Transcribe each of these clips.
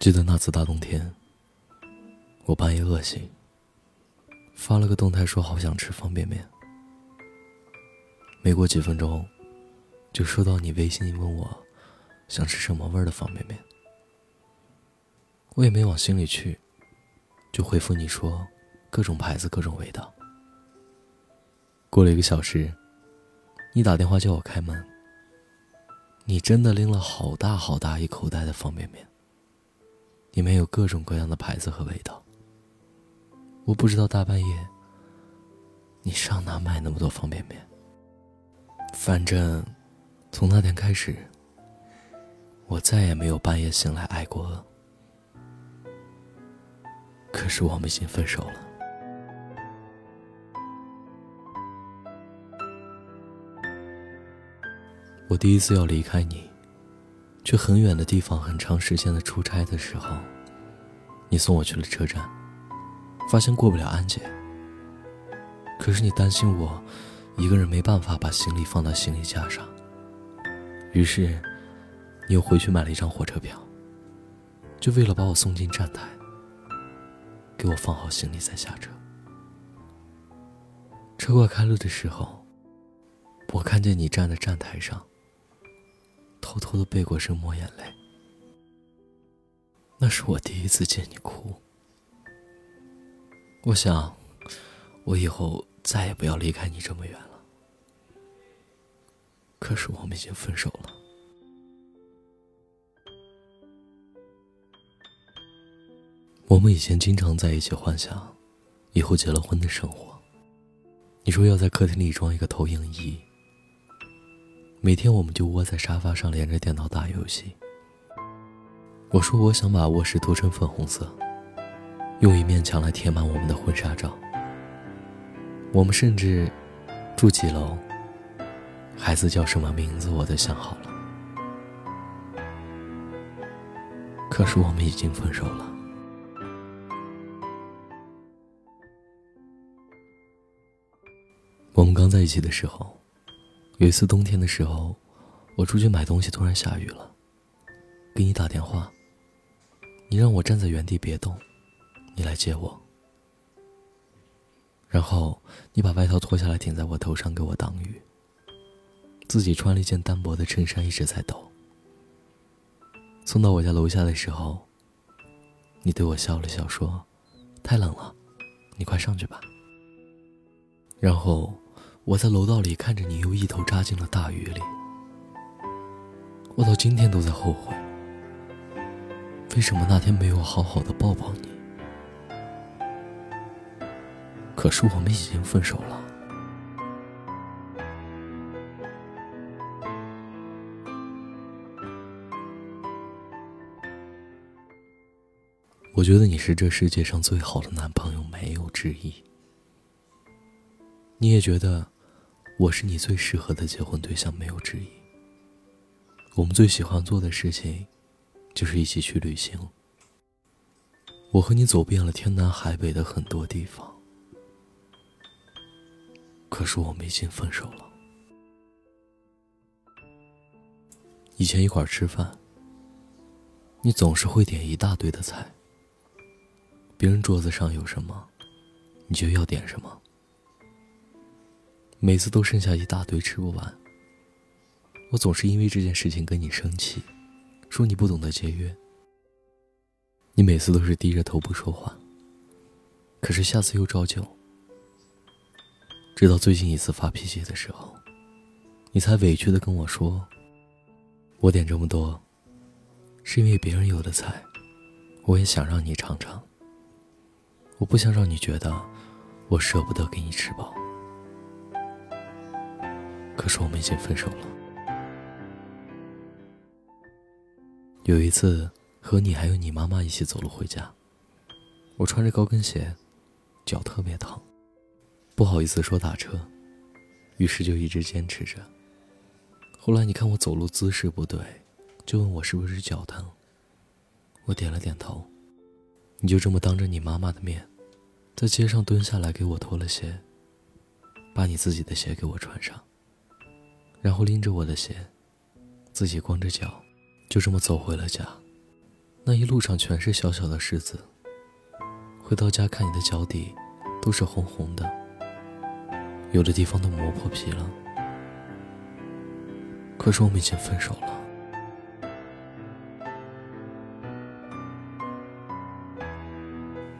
记得那次大冬天，我半夜饿醒，发了个动态说好想吃方便面。没过几分钟，就收到你微信问我想吃什么味儿的方便面。我也没往心里去，就回复你说各种牌子各种味道。过了一个小时，你打电话叫我开门。你真的拎了好大好大一口袋的方便面，里面有各种各样的牌子和味道。我不知道大半夜你上哪买那么多方便面。反正从那天开始，我再也没有半夜醒来挨过饿。可是我们已经分手了。我第一次要离开你，去很远的地方，很长时间的出差的时候，你送我去了车站，发现过不了安检。可是你担心我一个人没办法把行李放到行李架上，于是你又回去买了一张火车票，就为了把我送进站台，给我放好行李再下车。车快开路的时候，我看见你站在站台上。偷偷的背过身抹眼泪，那是我第一次见你哭。我想，我以后再也不要离开你这么远了。可是我们已经分手了。我们以前经常在一起幻想，以后结了婚的生活。你说要在客厅里装一个投影仪。每天我们就窝在沙发上连着电脑打游戏。我说我想把卧室涂成粉红色，用一面墙来贴满我们的婚纱照。我们甚至住几楼，孩子叫什么名字我都想好了。可是我们已经分手了。我们刚在一起的时候。有一次冬天的时候，我出去买东西，突然下雨了，给你打电话。你让我站在原地别动，你来接我。然后你把外套脱下来顶在我头上给我挡雨，自己穿了一件单薄的衬衫一直在抖。送到我家楼下的时候，你对我笑了笑说：“太冷了，你快上去吧。”然后。我在楼道里看着你，又一头扎进了大雨里。我到今天都在后悔，为什么那天没有好好的抱抱你。可是我们已经分手了。我觉得你是这世界上最好的男朋友，没有之一。你也觉得？我是你最适合的结婚对象，没有之一。我们最喜欢做的事情，就是一起去旅行。我和你走遍了天南海北的很多地方，可是我们已经分手了。以前一块吃饭，你总是会点一大堆的菜。别人桌子上有什么，你就要点什么。每次都剩下一大堆吃不完，我总是因为这件事情跟你生气，说你不懂得节约。你每次都是低着头不说话，可是下次又照旧。直到最近一次发脾气的时候，你才委屈的跟我说：“我点这么多，是因为别人有的菜，我也想让你尝尝。我不想让你觉得我舍不得给你吃饱。”可是我们已经分手了。有一次和你还有你妈妈一起走路回家，我穿着高跟鞋，脚特别疼，不好意思说打车，于是就一直坚持着。后来你看我走路姿势不对，就问我是不是脚疼，我点了点头，你就这么当着你妈妈的面，在街上蹲下来给我脱了鞋，把你自己的鞋给我穿上。然后拎着我的鞋，自己光着脚，就这么走回了家。那一路上全是小小的石子。回到家看你的脚底，都是红红的，有的地方都磨破皮了。可是我们已经分手了。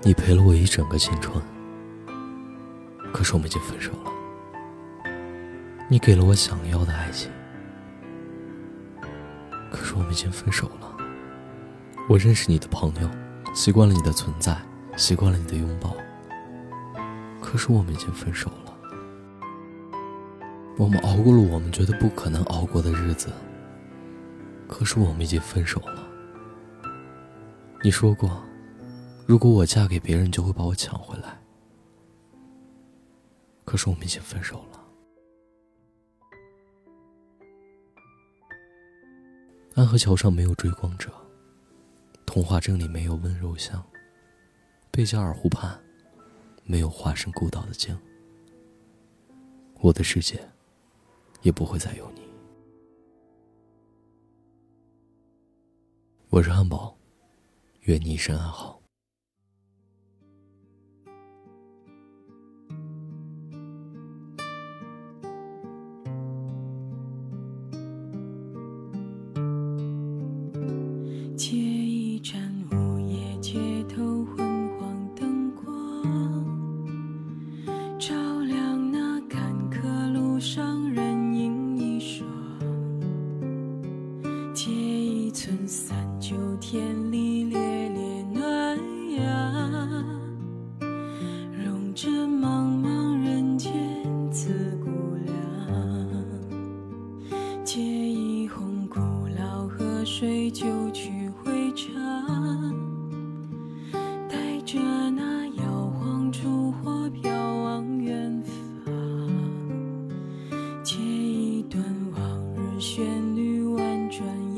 你陪了我一整个青春，可是我们已经分手了。你给了我想要的爱情，可是我们已经分手了。我认识你的朋友，习惯了你的存在，习惯了你的拥抱，可是我们已经分手了。我们熬过了我们觉得不可能熬过的日子，可是我们已经分手了。你说过。如果我嫁给别人，就会把我抢回来。可是我们已经分手了。安河桥上没有追光者，童话镇里没有温柔乡，贝加尔湖畔没有化身孤岛的鲸。我的世界也不会再有你。我是汉堡，愿你一生安好。旋律婉转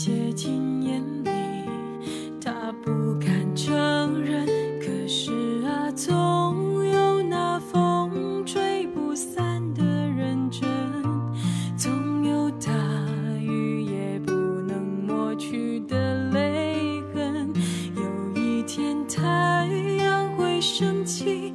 写进眼里他不敢承认可是啊总有那风吹不散的认真总有大雨也不能抹去的泪痕。有一天太阳会升起